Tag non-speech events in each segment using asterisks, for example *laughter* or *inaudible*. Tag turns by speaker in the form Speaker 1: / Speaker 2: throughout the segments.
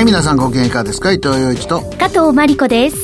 Speaker 1: はい皆さんご機嫌いかがですか？伊藤洋一と。
Speaker 2: 加藤真理子です。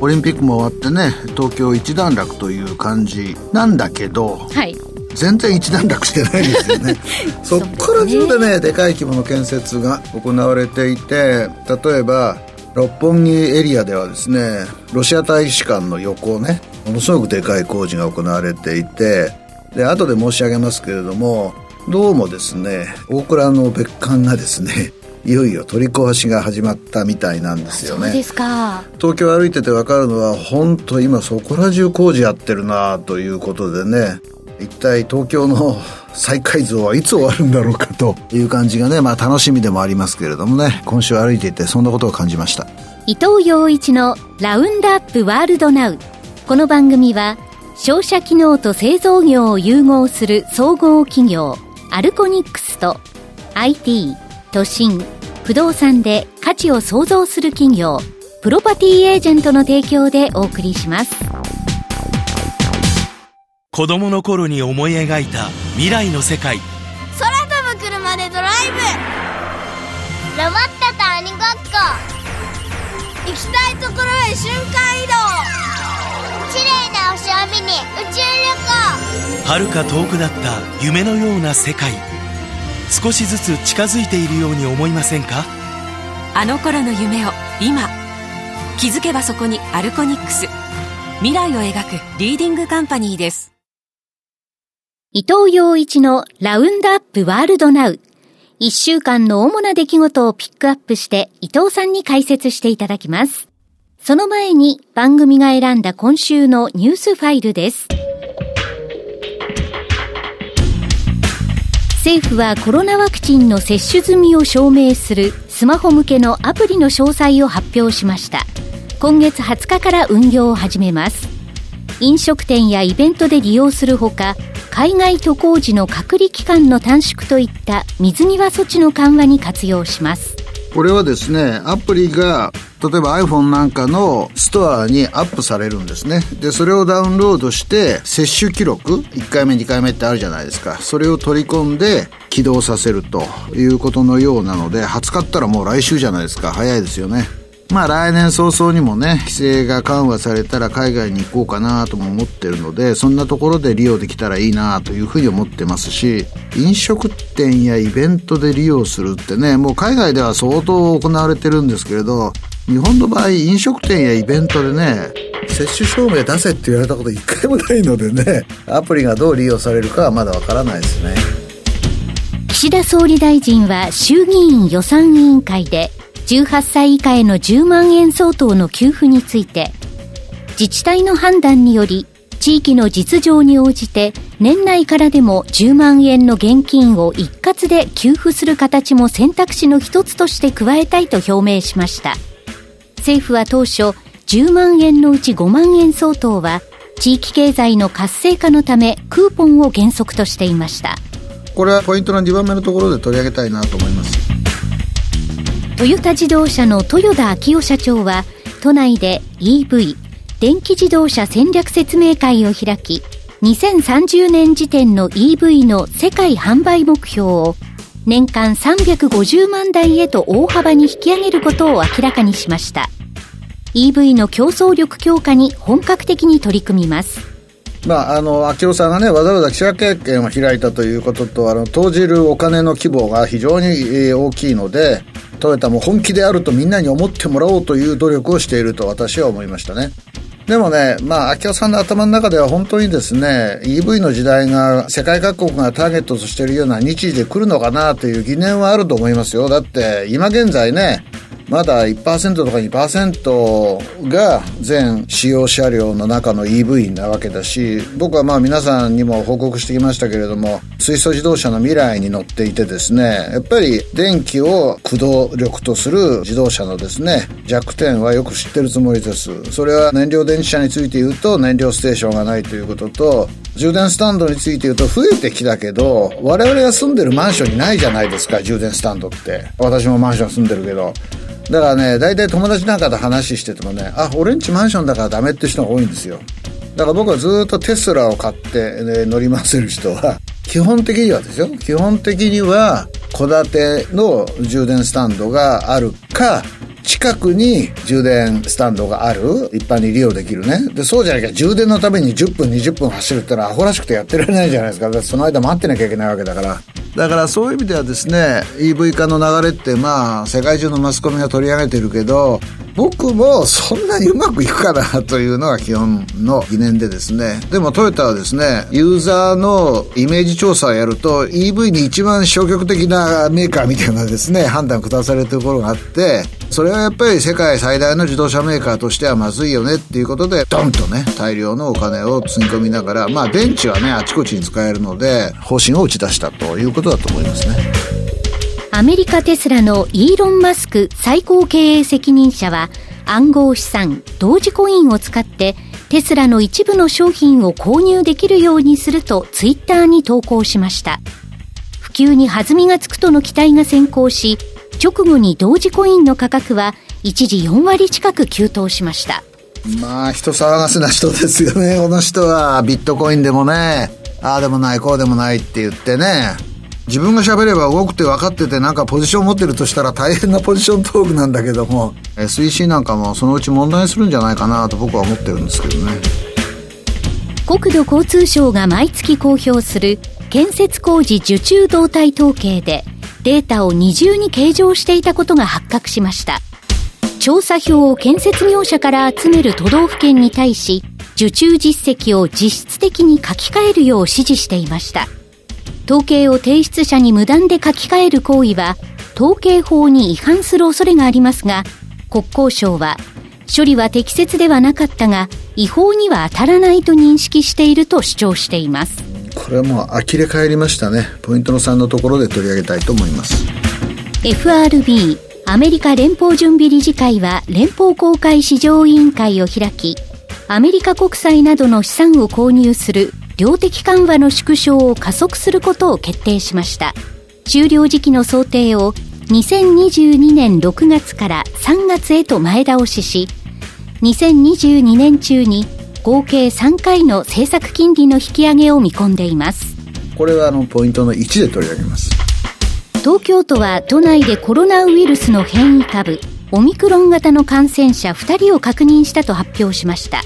Speaker 1: オリンピックも終わってね東京一段落という感じなんだけど、
Speaker 2: はい、
Speaker 1: 全然一段落してないですよね。*laughs* そっから中でねでかい規模の建設が行われていて例えば六本木エリアではですねロシア大使館の横ねものすごくでかい工事が行われていてで後で申し上げますけれどもどうもですね大倉の別館がですねいよいよ取り壊しが始まったみたいなんですよね。
Speaker 2: そうですか。
Speaker 1: 東京歩いてて分かるのは本当今そこら中工事やってるなということでね。一体東京の再改造はいつ終わるんだろうかという感じがねまあ楽しみでもありますけれどもね。今週歩いていてそんなことを感じました。
Speaker 2: 伊藤洋一のラウンドアップワールドナウ。この番組は商社機能と製造業を融合する総合企業アルコニックスと IT 都心不動産で価値を創造する企業プロパティエージェントの提供でお送りします。
Speaker 3: 子供の頃に思い描いた未来の世界。
Speaker 4: 空飛ぶ車でドライブ。ロボットと鬼ごっこ。行きたいところへ瞬間移動。綺麗な星を見に宇宙旅
Speaker 3: 行。遥か遠くなった夢のような世界少しずつ近づいているように思いませんか？
Speaker 5: あの頃の夢を今気づけばそこにアルコニックス未来を描くリーディングカンパニーです
Speaker 2: 伊藤洋一のラウンドアップワールドナウ一週間の主な出来事をピックアップして伊藤さんに解説していただきます。その前に番組が選んだ今週のニュースファイルです。政府はコロナワクチンの接種済みを証明するスマホ向けのアプリの詳細を発表しました。今月20日から運用を始めます。飲食店やイベントで利用するほか海外渡航時の隔離期間の短縮といった水際措置の緩和に活用します。
Speaker 1: これはですねアプリが例えば iPhone なんかのストアにアップされるんですね。で、それをダウンロードして、接種記録、1回目、2回目ってあるじゃないですか。それを取り込んで起動させるということのようなので、20日ったらもう来週じゃないですか。早いですよね。まあ来年早々にもね、規制が緩和されたら海外に行こうかなとも思ってるので、そんなところで利用できたらいいなというふうに思ってますし、飲食店やイベントで利用するってね、もう海外では相当行われてるんですけれど、日本の場合飲食店やイベントでね接種証明出せって言われたこと一回もないのでねアプリがどう利用されるかはまだわからないですね。
Speaker 2: 岸田総理大臣は衆議院予算委員会で18歳以下への10万円相当の給付について自治体の判断により地域の実情に応じて年内からでも10万円の現金を一括で給付する形も選択肢の一つとして加えたいと表明しました。政府は当初10万円のうち5万円相当は地域経済の活性化のためクーポンを原則としていました
Speaker 1: これはポイントの2番目のところで取り上げたいなと思います
Speaker 2: トヨタ自動車の豊田昭夫社長は都内で EV 電気自動車戦略説明会を開き2030年時点の EV の世界販売目標を年間350万台へと大幅に引き上げることを明らかにしました。EV の競争力強化に本格的に取り組みます。
Speaker 1: まあ、あの、秋夫さんがね、わざわざ記者会見を開いたということと、あの、投じるお金の規模が非常に大きいので、トヨタも本気であるとみんなに思ってもらおうという努力をしていると私は思いましたね。でもね、まあ、秋夫さんの頭の中では本当にですね、EV の時代が世界各国がターゲットとしているような日時で来るのかなという疑念はあると思いますよ。だって、今現在ね、まだ1%とか2%が全使用車両の中の EV なわけだし僕はまあ皆さんにも報告してきましたけれども水素自動車の未来に乗っていてですねやっぱり電気を駆動力とする自動車のですね弱点はよく知ってるつもりです。それは燃料電池車について言うと燃料ステーションがないということと充電スタンドについて言うと増えてきたけど我々が住んでるマンションにないじゃないですか充電スタンドって。私もマンション住んでるけど。だからね大体友達なんかと話しててもねあ俺んちマンションだからダメって人が多いんですよ。だから僕はずっとテスラを買って、ね、乗り回せる人は基本的にはですよ。基本的には戸建ての充電スタンドがあるか、近くに充電スタンドがある一般に利用できるね。で、そうじゃなきゃ充電のために10分20分走るってのはアホらしくてやってられないじゃないですか。だってその間待ってなきゃいけないわけだから。だからそういう意味ではですね、EV 化の流れってまあ世界中のマスコミが取り上げてるけど、僕もそんなにうまくいくかなというのが基本の疑念でですね。でもトヨタはですね、ユーザーのイメージ調査をやると EV に一番消極的なメーカーみたいなですね、判断を下されるところがあって、それはやっぱり世界最大の自動車メーカーとしてはまずいよねっていうことで、ドンとね、大量のお金を積み込みながら、まあ電池はね、あちこちに使えるので、方針を打ち出したということだと思いますね。
Speaker 2: アメリカテスラのイーロン・マスク最高経営責任者は暗号資産同時コインを使ってテスラの一部の商品を購入できるようにするとツイッターに投稿しました。普及に弾みがつくとの期待が先行し、直後に同時コインの価格は一時4割近く急騰しました。
Speaker 1: まあ人騒がせな人ですよね、*laughs* この人は。ビットコインでもね、ああでもない、こうでもないって言ってね。自分が喋れば動くって分かっててなんかポジション持ってるとしたら大変なポジショントークなんだけども SEC なんかもそのうち問題にするんじゃないかなと僕は思ってるんですけどね
Speaker 2: 国土交通省が毎月公表する建設工事受注動態統計でデータを二重に計上していたことが発覚しました調査票を建設業者から集める都道府県に対し受注実績を実質的に書き換えるよう指示していました統計を提出者に無断で書き換える行為は、統計法に違反する恐れがありますが、国交省は、処理は適切ではなかったが、違法には当たらないと認識していると主張しています。
Speaker 1: これはもう呆れ返りましたね。ポイントの3のところで取り上げたいと思います。
Speaker 2: FRB、アメリカ連邦準備理事会は連邦公開市場委員会を開き、アメリカ国債などの資産を購入する量的緩和の縮小を加速することを決定しました。終了時期の想定を2022年6月から3月へと前倒しし、2022年中に合計3回の政策金利の引き上げを見込んでいます。
Speaker 1: これはあのポイントの1で取り上げます。
Speaker 2: 東京都は都内でコロナウイルスの変異株、オミクロン型の感染者2人を確認したと発表しました。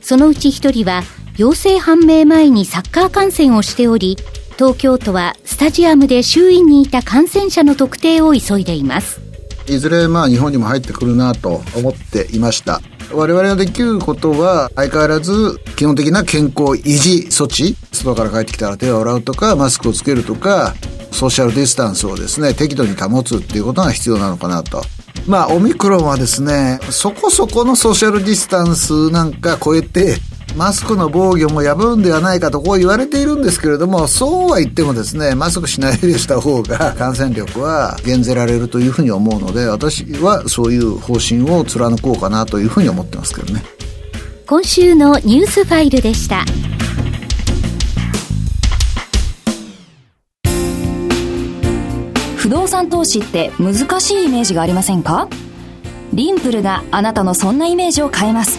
Speaker 2: そのうち1人は陽性判明前にサッカー観戦をしており、東京都はスタジアムで周囲にいた感染者の特定を急いでいます。
Speaker 1: いずれまあ日本にも入ってくるなと思っていました。我々ができることは相変わらず基本的な健康維持措置外から帰ってきたら手を洗うとかマスクをつけるとかソーシャルディスタンスをですね適度に保つっていうことが必要なのかなと。まあオミクロンはですねそこそこのソーシャルディスタンスなんか超えてマスクの防御も破るんではないかとこう言われているんですけれども、そうは言ってもですね、マスクしないでした方が感染力は減ぜられるというふうに思うので、私はそういう方針を貫こうかなというふうに思ってますけどね。
Speaker 2: 今週のニュースファイルでした。
Speaker 5: 不動産投資って難しいイメージがありませんか？リンプルがあなたのそんなイメージを変えます。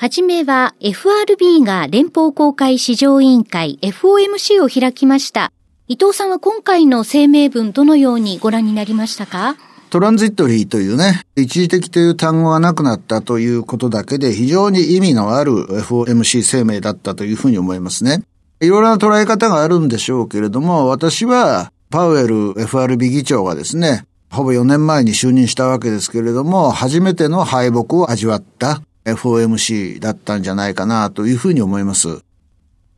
Speaker 2: はじめは FRB が連邦公開市場委員会 FOMC を開きました。伊藤さんは今回の声明文どのようにご覧になりましたか？
Speaker 1: トランジットリーというね、一時的という単語がなくなったということだけで非常に意味のある FOMC 声明だったというふうに思いますね。いろいろな捉え方があるんでしょうけれども、私はパウエル FRB 議長がですね、ほぼ4年前に就任したわけですけれども、初めての敗北を味わった FOMC だったんじゃないかなというふうに思います。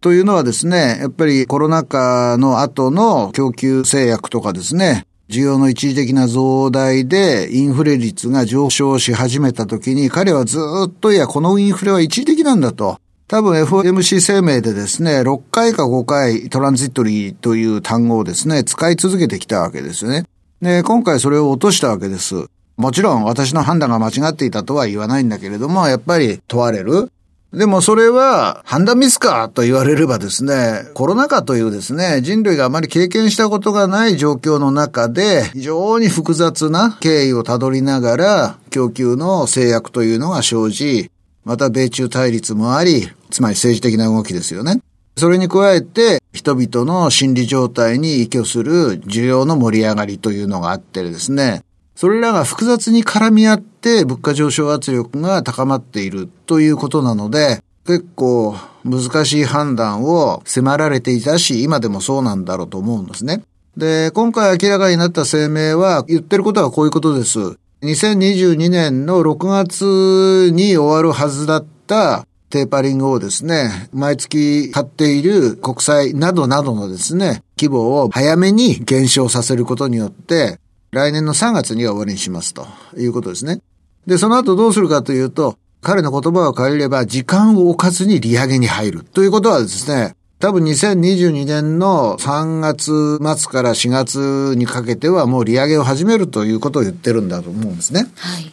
Speaker 1: というのはですね、やっぱりコロナ禍の後の供給制約とかですね、需要の一時的な増大でインフレ率が上昇し始めた時に彼はずっといや、このインフレは一時的なんだと。多分 FOMC 声明でですね、6回か5回トランジットリーという単語をですね、使い続けてきたわけですよね。で、今回それを落としたわけです。もちろん私の判断が間違っていたとは言わないんだけれども、やっぱり問われる。でもそれは判断ミスかと言われればですね、コロナ禍というですね、人類があまり経験したことがない状況の中で、非常に複雑な経緯をたどりながら、供給の制約というのが生じ、また米中対立もあり、つまり政治的な動きですよね。それに加えて、人々の心理状態に依拠する需要の盛り上がりというのがあってですね、それらが複雑に絡み合って物価上昇圧力が高まっているということなので、結構難しい判断を迫られていたし、今でもそうなんだろうと思うんですね。で、今回明らかになった声明は言ってることはこういうことです。2022年の6月に終わるはずだったテーパリングをですね、毎月買っている国債などなどのですね、規模を早めに減少させることによって、来年の3月には終わりにしますということですね。で、その後どうするかというと、彼の言葉を借りれば時間を置かずに利上げに入るということはですね、多分2022年の3月末から4月にかけてはもう利上げを始めるということを言ってるんだと思うんですね。
Speaker 2: はい。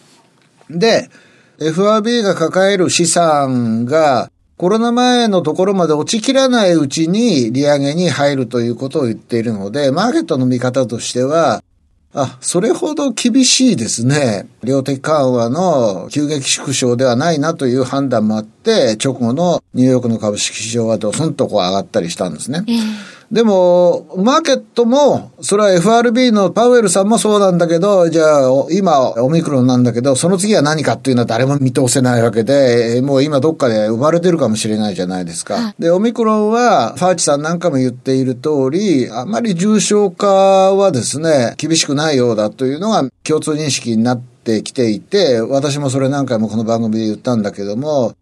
Speaker 1: で、FRB が抱える資産がコロナ前のところまで落ちきらないうちに利上げに入るということを言っているので、マーケットの見方としては、あ、それほど厳しいですね。量的緩和の急激縮小ではないなという判断もあって、直後のニューヨークの株式市場はドスンとこう上がったりしたんですね。えーでも、マーケットも、それは FRB のパウエルさんもそうなんだけど、じゃあ、今、オミクロンなんだけど、その次は何かっていうのは誰も見通せないわけで、もう今どっかで生まれてるかもしれないじゃないですか。で、オミクロンは、ファーチさんなんかも言っている通り、あまり重症化はですね、厳しくないようだというのが共通認識になってきていて、私もそれ何回もこの番組で言ったんだけども、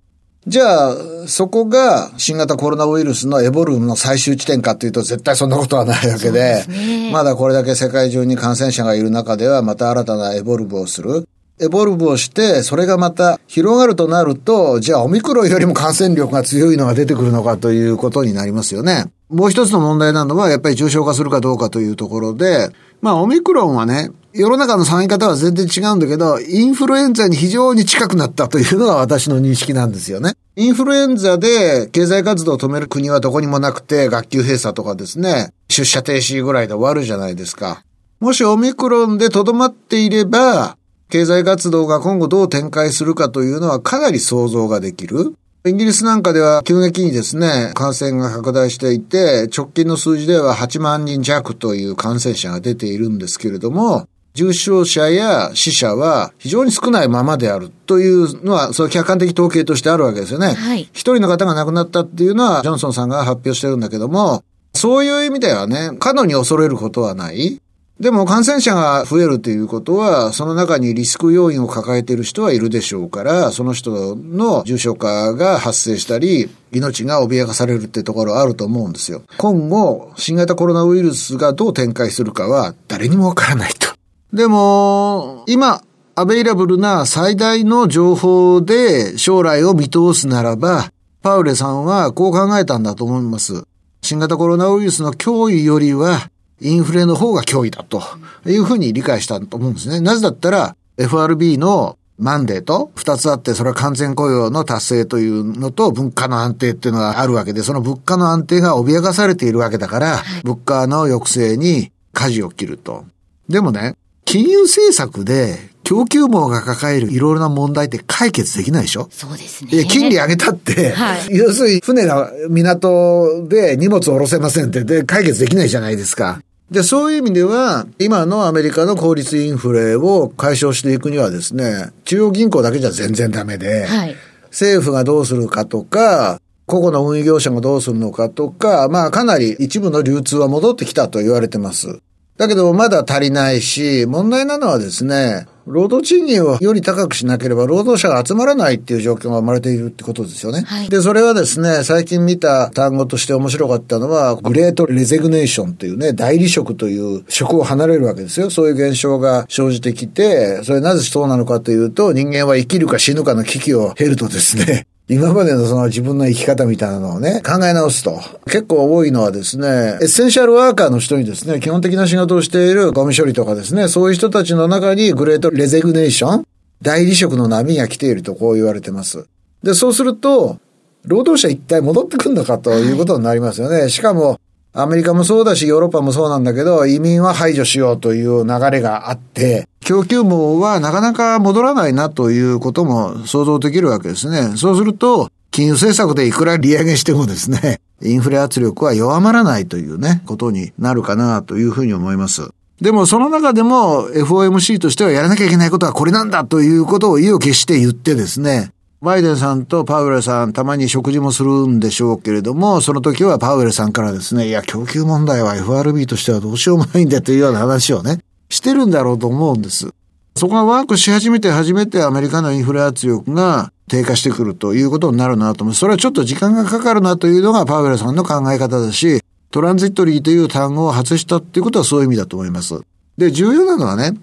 Speaker 1: じゃあ、そこが新型コロナウイルスのエボルの最終地点かというと絶対そんなことはないわけで、でね、まだこれだけ世界中に感染者がいる中ではまた新たなエボルブをする。エボルブをして、それがまた広がるとなると、じゃあオミクロンよりも感染力が強いのが出てくるのかということになりますよね。もう一つの問題なのは、やっぱり重症化するかどうかというところで、まあ、オミクロンはね、世の中の騒ぎ方は全然違うんだけど、インフルエンザに非常に近くなったというのが私の認識なんですよね。インフルエンザで経済活動を止める国はどこにもなくて、学級閉鎖とかですね、出社停止ぐらいで終わるじゃないですか。もしオミクロンで留まっていれば、経済活動が今後どう展開するかというのはかなり想像ができる。イギリスなんかでは急激にですね、感染が拡大していて、直近の数字では8万人弱という感染者が出ているんですけれども、重症者や死者は非常に少ないままであるというのは、そう客観的統計としてあるわけですよね。はい。一人の方が亡くなったっていうのは、ジョンソンさんが発表してるんだけども、そういう意味ではね、過度に恐れることはない。でも感染者が増えるということは、その中にリスク要因を抱えている人はいるでしょうから、その人の重症化が発生したり、命が脅かされるってところあると思うんですよ。今後、新型コロナウイルスがどう展開するかは誰にもわからないと。でも、今、アベイラブルな最大の情報で将来を見通すならば、パウレさんはこう考えたんだと思います。新型コロナウイルスの脅威よりは、インフレの方が脅威だというふうに理解したと思うんですね。なぜだったら FRB のマンデーと二つあって、それは完全雇用の達成というのと物価の安定っていうのがあるわけで、その物価の安定が脅かされているわけだから、物価の抑制に舵を切ると。でもね、金融政策で供給網が抱えるいろいろな問題って解決できないでしょ？
Speaker 2: そうですね。
Speaker 1: 金利上げたって、はい、要するに船が港で荷物を下ろせませんってで解決できないじゃないですか。で、そういう意味では、今のアメリカの効率インフレを解消していくにはですね、中央銀行だけじゃ全然ダメで、はい、政府がどうするかとか、個々の運営業者がどうするのかとか、まあかなり一部の流通は戻ってきたと言われてます。だけどまだ足りないし、問題なのはですね、労働賃金をより高くしなければ労働者が集まらないっていう状況が生まれているってことですよね。はい、で、それはですね、最近見た単語として面白かったのは、グレートレゼグネーションというね、代理職という職を離れるわけですよ。そういう現象が生じてきて、それなぜそうなのかというと、人間は生きるか死ぬかの危機を経るとですね、今までのその自分の生き方みたいなのをね、考え直すと。結構多いのはですね、エッセンシャルワーカーの人にですね、基本的な仕事をしているゴミ処理とかですね、そういう人たちの中にグレートレゼグネーション、大離職の波が来ているとこう言われてます。で、そうすると、労働者一体戻ってくるのかということになりますよね。しかも、アメリカもそうだし、ヨーロッパもそうなんだけど、移民は排除しようという流れがあって、供給網はなかなか戻らないなということも想像できるわけですね。そうすると、金融政策でいくら利上げしてもですね、*laughs* インフレ圧力は弱まらないというね、ことになるかなというふうに思います。でもその中でも FOMC としてはやらなきゃいけないことはこれなんだということを意を決して言ってですね、バイデンさんとパウエルさん、たまに食事もするんでしょうけれども、その時はパウエルさんからですね、いや、供給問題は FRB としてはどうしようもないんだというような話をね、してるんだろうと思うんです。そこがワークし始めて初めてアメリカのインフレ圧力が低下してくるということになるなと思う。それはちょっと時間がかかるなというのがパウエルさんの考え方だし、トランジットリーという単語を外したっていうことはそういう意味だと思います。で、重要なのはね、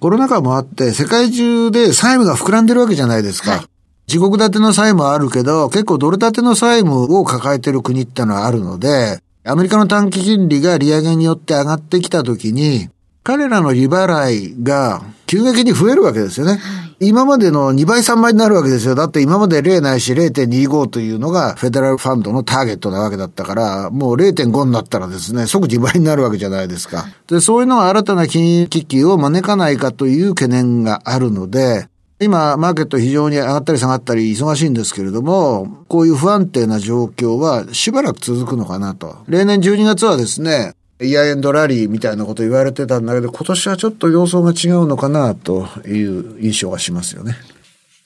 Speaker 1: コロナ禍もあって世界中で債務が膨らんでるわけじゃないですか。はい自国建ての債務はあるけど、結構ドル建ての債務を抱えてる国ってのはあるので、アメリカの短期金利が利上げによって上がってきたときに、彼らの利払いが急激に増えるわけですよね。はい、今までの2倍3倍になるわけですよ。だって今まで0ないし0.25というのがフェデラルファンドのターゲットなわけだったから、もう0.5になったらですね、即2倍になるわけじゃないですか。で、そういうのが新たな金融危機を招かないかという懸念があるので、今、マーケット非常に上がったり下がったり忙しいんですけれども、こういう不安定な状況はしばらく続くのかなと。例年12月はですね、イヤーエンドラリーみたいなこと言われてたんだけど、今年はちょっと様相が違うのかなという印象がしますよね。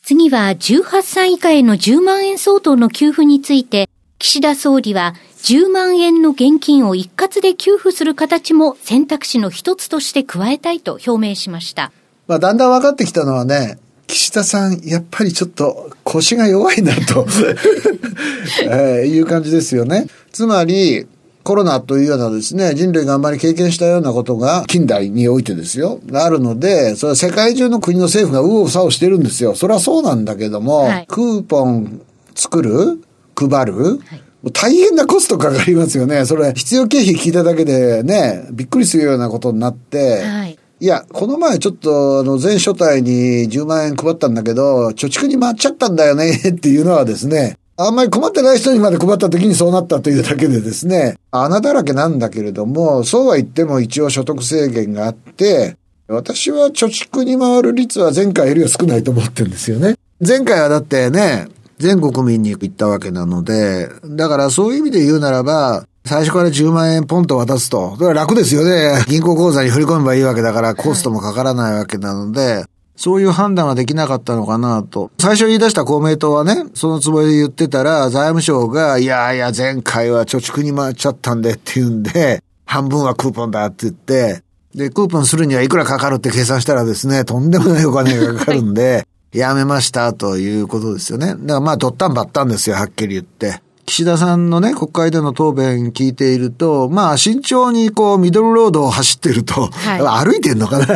Speaker 2: 次は18歳以下への10万円相当の給付について、岸田総理は10万円の現金を一括で給付する形も選択肢の一つとして加えたいと表明しました。
Speaker 1: まあ、だんだん分かってきたのはね、岸田さん、やっぱりちょっと腰が弱いなと *laughs* えー、いう感じですよね。つまり、コロナというようなですね、人類があんまり経験したようなことが近代においてですよ、があるので、それは世界中の国の政府が右往左往してるんですよ。それはそうなんだけども、はい、クーポン作る配る、はい大変なコストかかりますよね。それ、必要経費聞いただけでね、びっくりするようなことになって、はい、いや、この前ちょっと、あの、全所帯に10万円配ったんだけど、貯蓄に回っちゃったんだよねっていうのはですね、あんまり困ってない人にまで配った時にそうなったというだけでですね、穴だらけなんだけれども、そうは言っても一応所得制限があって、私は貯蓄に回る率は前回よりは少ないと思ってるんですよね。前回はだってね、全国民に行ったわけなので、だからそういう意味で言うならば、最初から10万円ポンと渡すと。それは楽ですよね。*laughs* 銀行口座に振り込めばいいわけだからコストもかからないわけなので、そういう判断ができなかったのかなと。最初言い出した公明党はね、そのつもりで言ってたら、財務省が、いやいや、前回は貯蓄に回っちゃったんでって言うんで、半分はクーポンだって言って、で、クーポンするにはいくらかかるって計算したらですね、とんでもないお金がかかるんで、やめましたということですよね。だからまあ、どったんばったんですよ、はっきり言って。岸田さんのね、国会での答弁聞いていると、まあ、慎重にこう、ミドルロードを走ってると、はい、*laughs* 歩いてんのかな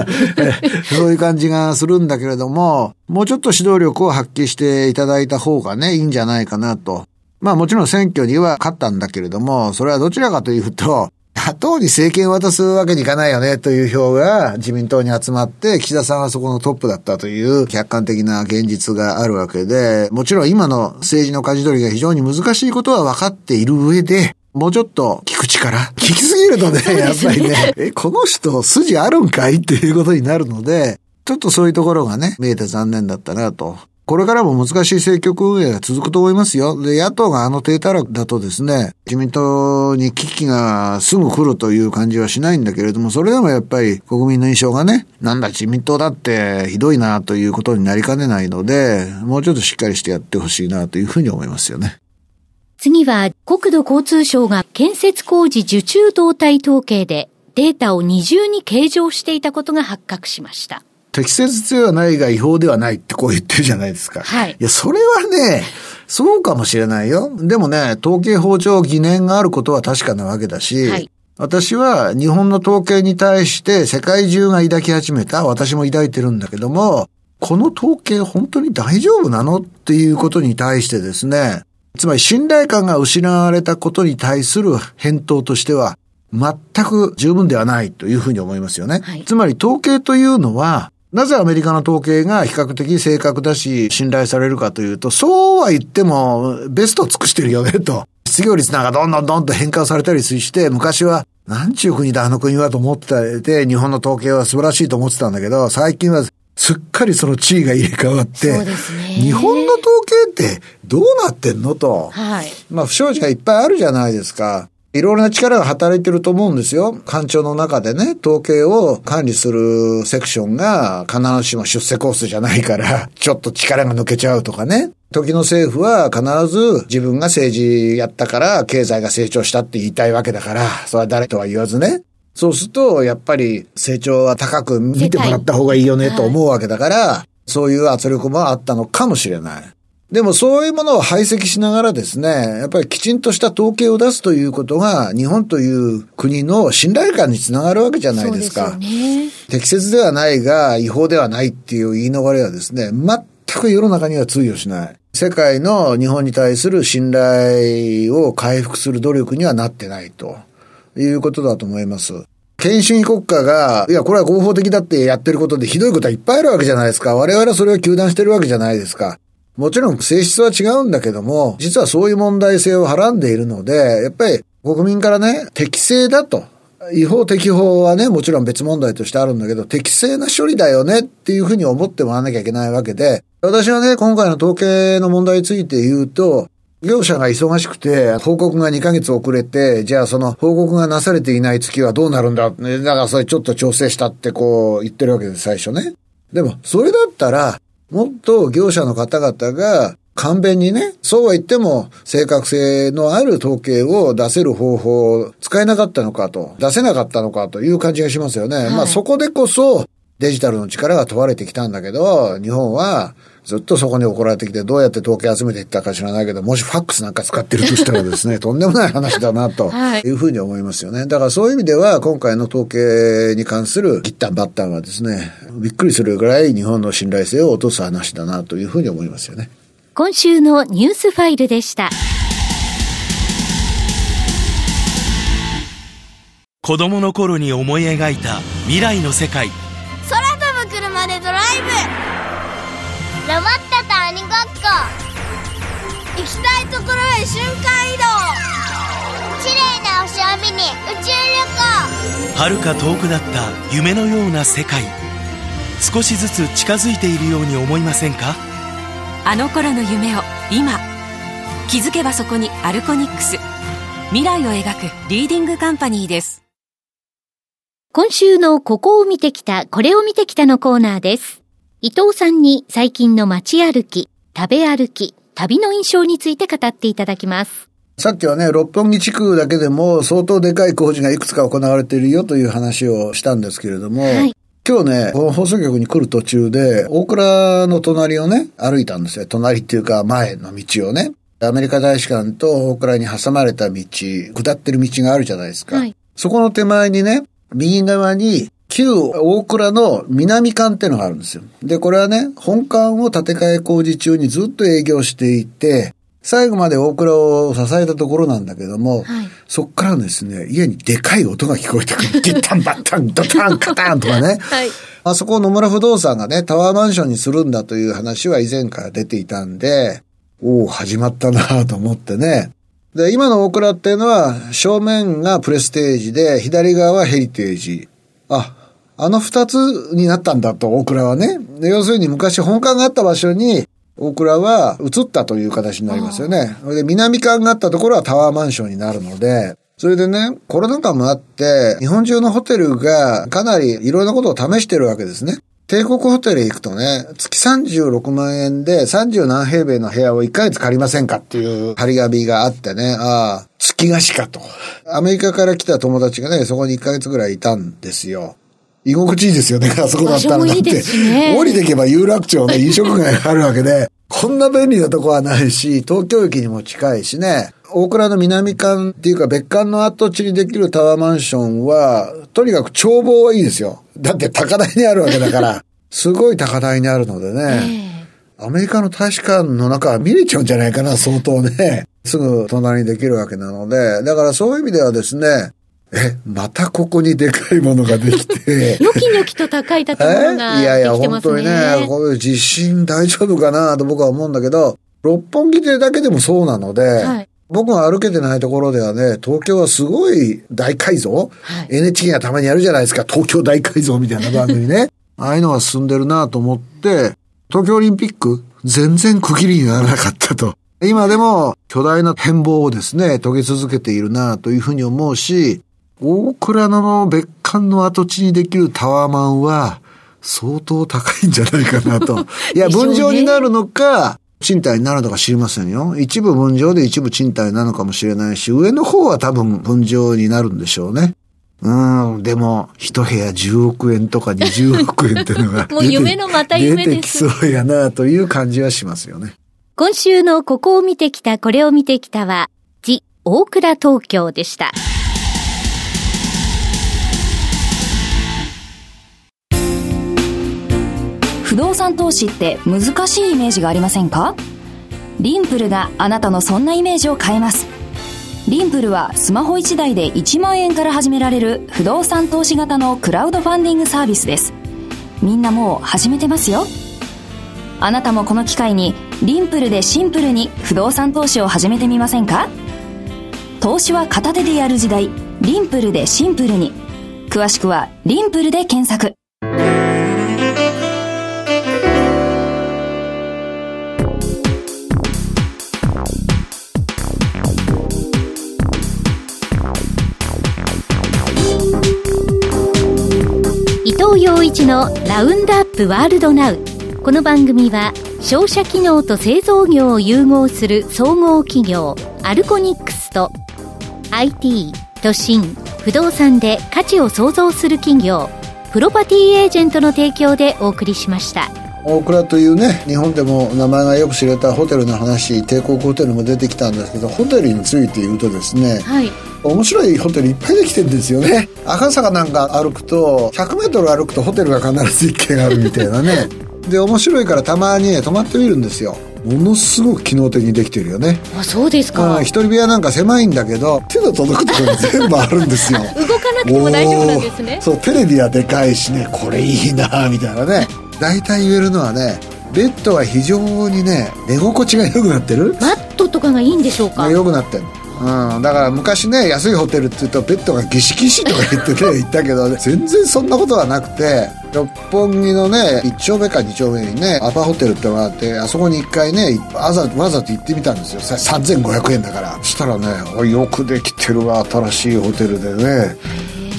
Speaker 1: *laughs* そういう感じがするんだけれども、もうちょっと指導力を発揮していただいた方がね、いいんじゃないかなと。まあもちろん選挙には勝ったんだけれども、それはどちらかというと、野党に政権を渡すわけにいかないよねという票が自民党に集まって、岸田さんはそこのトップだったという客観的な現実があるわけで、もちろん今の政治の舵取りが非常に難しいことは分かっている上で、もうちょっと聞く力聞きすぎるとね、やっぱりね、え、この人筋あるんかい？っていうことになるので、ちょっとそういうところがね、見えて残念だったなとこれからも難しい政局運営が続くと思いますよ。で、野党があの低たらだとですね、自民党に危機がすぐ来るという感じはしないんだけれども、それでもやっぱり国民の印象がね、なんだ自民党だってひどいなということになりかねないので、もうちょっとしっかりしてやってほしいなというふうに思いますよね。
Speaker 2: 次は、国土交通省が建設工事受注動態統計でデータを二重に計上していたことが発覚しました。
Speaker 1: 適切ではないが違法ではないってこう言ってるじゃないですか。
Speaker 2: はい。い
Speaker 1: や、それはね、そうかもしれないよ。でもね、統計法上疑念があることは確かなわけだし、はい、私は日本の統計に対して世界中が抱き始めた、私も抱いてるんだけども、この統計本当に大丈夫なのっていうことに対してですね、つまり信頼感が失われたことに対する返答としては、全く十分ではないというふうに思いますよね。はい、つまり統計というのは、なぜアメリカの統計が比較的正確だし、信頼されるかというと、そうは言っても、ベストを尽くしてるよね、と。失業率なんかどんどんどんと変化されたりして、昔は、なんちゅう国だ、あの国はと思ってて、日本の統計は素晴らしいと思ってたんだけど、最近はすっかりその地位が入れ替わって、日本の統計ってどうなってんのと。はい。まあ不祥事がいっぱいあるじゃないですか。いろいろな力が働いてると思うんですよ。官庁の中でね、統計を管理するセクションが必ずしも出世コースじゃないから、*laughs* ちょっと力が抜けちゃうとかね。時の政府は必ず自分が政治やったから経済が成長したって言いたいわけだから、それは誰とは言わずね。そうすると、やっぱり成長は高く見てもらった方がいいよねと思うわけだから、そういう圧力もあったのかもしれない。でもそういうものを排斥しながらですね、やっぱりきちんとした統計を出すということが、日本という国の信頼感につながるわけじゃないですか。すね、適切ではないが、違法ではないっていう言い逃れはですね、全く世の中には通用しない。世界の日本に対する信頼を回復する努力にはなってないということだと思います。権威主義国家が、いや、これは合法的だってやってることでひどいことはいっぱいあるわけじゃないですか。我々はそれを糾弾してるわけじゃないですか。もちろん性質は違うんだけども、実はそういう問題性をはらんでいるので、やっぱり国民からね、適正だと。違法適法はね、もちろん別問題としてあるんだけど、適正な処理だよねっていうふうに思ってもらわなきゃいけないわけで、私はね、今回の統計の問題について言うと、業者が忙しくて、報告が2ヶ月遅れて、じゃあその報告がなされていない月はどうなるんだ？だからそれちょっと調整したってこう言ってるわけです、最初ね。でも、それだったら、もっと業者の方々が簡便にね、そうは言っても正確性のある統計を出せる方法を使えなかったのかと、出せなかったのかという感じがしますよね。はい、まあそこでこそデジタルの力が問われてきたんだけど、日本はずっとそこに怒られてきて、どうやって統計集めていったか知らないけど、もしファックスなんか使ってるとしたらですね、*laughs* とんでもない話だな、というふうに思いますよね。だからそういう意味では、今回の統計に関するギッタンバッタンはですね、びっくりするぐらい日本の信頼性を落とす話だな、というふうに思いますよね。
Speaker 2: 今週のニュースファイルでした。
Speaker 3: 子供の頃に思い描いた未来の世界。
Speaker 4: ロボットと鬼ごっこ。行きたいところへ瞬間移動。綺麗な星を見に宇宙旅行。
Speaker 3: 遥か遠くなった夢のような世界。少しずつ近づいているように思いませんか？
Speaker 5: あの頃の夢を今。気づけばそこにアルコニックス。未来を描くリーディングカンパニーです。
Speaker 2: 今週のここを見てきたこれを見てきたのコーナーです伊藤さんに最近の街歩き、食べ歩き、旅の印象について語っていただきます。
Speaker 1: さっきはね、六本木地区だけでも相当でかい工事がいくつか行われているよという話をしたんですけれども、はい、今日ね、この放送局に来る途中で、大倉の隣をね、歩いたんですよ。隣っていうか前の道をね。アメリカ大使館と大倉に挟まれた道、下ってる道があるじゃないですか。はい、そこの手前にね、右側に旧大倉の南館っていうのがあるんですよ。で、これはね、本館を建て替え工事中にずっと営業していて、最後まで大倉を支えたところなんだけども、はい、そっからですね、家にでかい音が聞こえてくる。ギッタンバッタン、ドタン、カタンとかね。*laughs* はい、あそこを野村不動産がね、タワーマンションにするんだという話は以前から出ていたんで、おお始まったなと思ってね。で、今の大倉っていうのは、正面がプレステージで、左側はヘリテージ。あ、あの二つになったんだと、大倉はね。要するに昔本館があった場所に、大倉は移ったという形になりますよね。で南館があったところはタワーマンションになるので、それでね、コロナ禍もあって、日本中のホテルがかなりいろんなことを試してるわけですね。帝国ホテル行くとね、月36万円で30何平米の部屋を1ヶ月借りませんかっていう張り紙があってね、ああ、月貸しかと。アメリカから来た友達がね、そこに1ヶ月ぐらいいたんですよ。居心地いいですよね、あそこだったら。だって、降りていけば有楽町ね、飲食街があるわけで、こんな便利なとこはないし、東京駅にも近いしね、大倉の南館っていうか別館の跡地にできるタワーマンションは、とにかく眺望はいいですよ。だって高台にあるわけだから。*laughs* すごい高台にあるのでね、えー、アメリカの大使館の中は見れちゃうんじゃないかな、相当ね。すぐ隣にできるわけなので、だからそういう意味ではですね、え、またここにでかいものができて。
Speaker 2: ニョキニョキと高い建物が、ね、*laughs* いやいや、本当にね、
Speaker 1: こういう地震大丈夫かなと僕は思うんだけど、六本木でだけでもそうなので、はい、僕が歩けてないところではね、東京はすごい大改造、はい、?NHK がたまにやるじゃないですか、東京大改造みたいな番組ね。*laughs* ああいうのが進んでるなと思って、東京オリンピック、全然区切りにならなかったと。今でも巨大な変貌をですね、遂げ続けているなというふうに思うし、大倉の別館の跡地にできるタワーマンは相当高いんじゃないかなと。*laughs* いや、分譲になるのか、賃貸になるのか知りませんよ。一部分譲で一部賃貸なのかもしれないし、上の方は多分分譲になるんでしょうね。うん、でも、一部屋10億円とか20億円っていうのが *laughs*
Speaker 2: もう夢のまた夢
Speaker 1: です。出てきそうやなという感じはしますよね。
Speaker 2: 今週のここを見てきた、これを見てきたは、ジ・大倉東京でした。
Speaker 5: 不動産投資って難しいイメージがありませんか？リンプルがあなたのそんなイメージを変えます。リンプルはスマホ1台で1万円から始められる不動産投資型のクラウドファンディングサービスです。みんなもう始めてますよ。あなたもこの機会にリンプルでシンプルに不動産投資を始めてみませんか？投資は片手でやる時代。リンプルでシンプルに。詳しくはリンプルで検索伊。
Speaker 2: 藤洋一のラウンドアップワールドナウこの番組は商社機能と製造業を融合する総合企業アルコニックスと IT 都心不動産で価値を創造する企業プロパティエージェントの提供でお送りしました。
Speaker 1: 大倉というね日本でも名前がよく知れたホテルの話帝国ホテルも出てきたんですけどホテルについて言うとですね、はい。面白いホテルいっぱいできてるんですよね。赤坂なんか歩くと 100m 歩くとホテルが必ず一軒あるみたいなねで面白いからたまに泊まってみるんですよ。ものすごく機能的にできてるよね。
Speaker 2: あそうですか。
Speaker 1: 一人部屋なんか狭いんだけど手の届くところに全部あるんですよ。*laughs*
Speaker 2: 動かなくても大丈夫なんですね。
Speaker 1: そうテレビはでかいしねこれいいなみたいなね。大体言えるのはねベッドは非常にね寝心地が良くなってる？
Speaker 2: マットとかがいいんでしょうか？
Speaker 1: 良くなってるうん、だから昔ね安いホテルって言うとベッドがギシギシとか言ってね *laughs* 言ったけど、ね、全然そんなことはなくて六本木のね1丁目か2丁目にねアパホテルってのがあってあそこに1回ねわざわざと行ってみたんですよ。3500円だから。そしたらねよくできてるわ新しいホテルでね。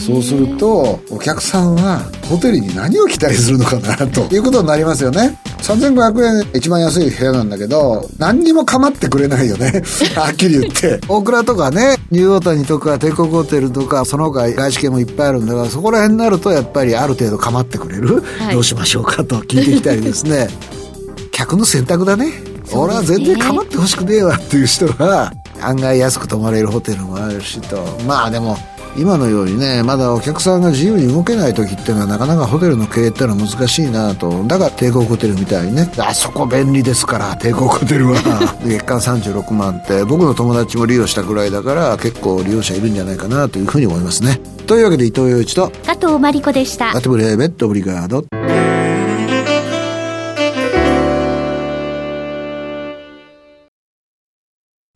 Speaker 1: そうするとお客さんはホテルに何を期待するのかなということになりますよね。3500円一番安い部屋なんだけど何にも構ってくれないよね。*laughs* はっきり言って。大倉とかねニューオータニとか帝国ホテルとかその他外資系もいっぱいあるんだからそこら辺になるとやっぱりある程度構ってくれる、はい、どうしましょうかと聞いてきたりですね。*laughs* 客の選択だね。俺は全然構ってほしくねえわっていう人は案外安く泊まれるホテルもあるしと。まあでも今のようにねまだお客さんが自由に動けない時っていうのはなかなかホテルの経営っていうのは難しいなと。だから帝国ホテルみたいにね。あそこ便利ですから帝国ホテルは。*laughs* 月間36万って。僕の友達も利用したぐらいだから結構利用者いるんじゃないかなというふうに思いますね。というわけで伊藤洋一と
Speaker 2: 加藤真理子でした。
Speaker 1: アトブレーベットオブリガード。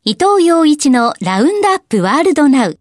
Speaker 2: 伊藤洋一のラウンドアップワールドナウ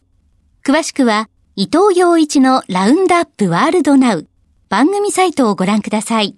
Speaker 2: 詳しくは、伊藤洋一のラウンドアップワールドナウ番組サイトをご覧ください。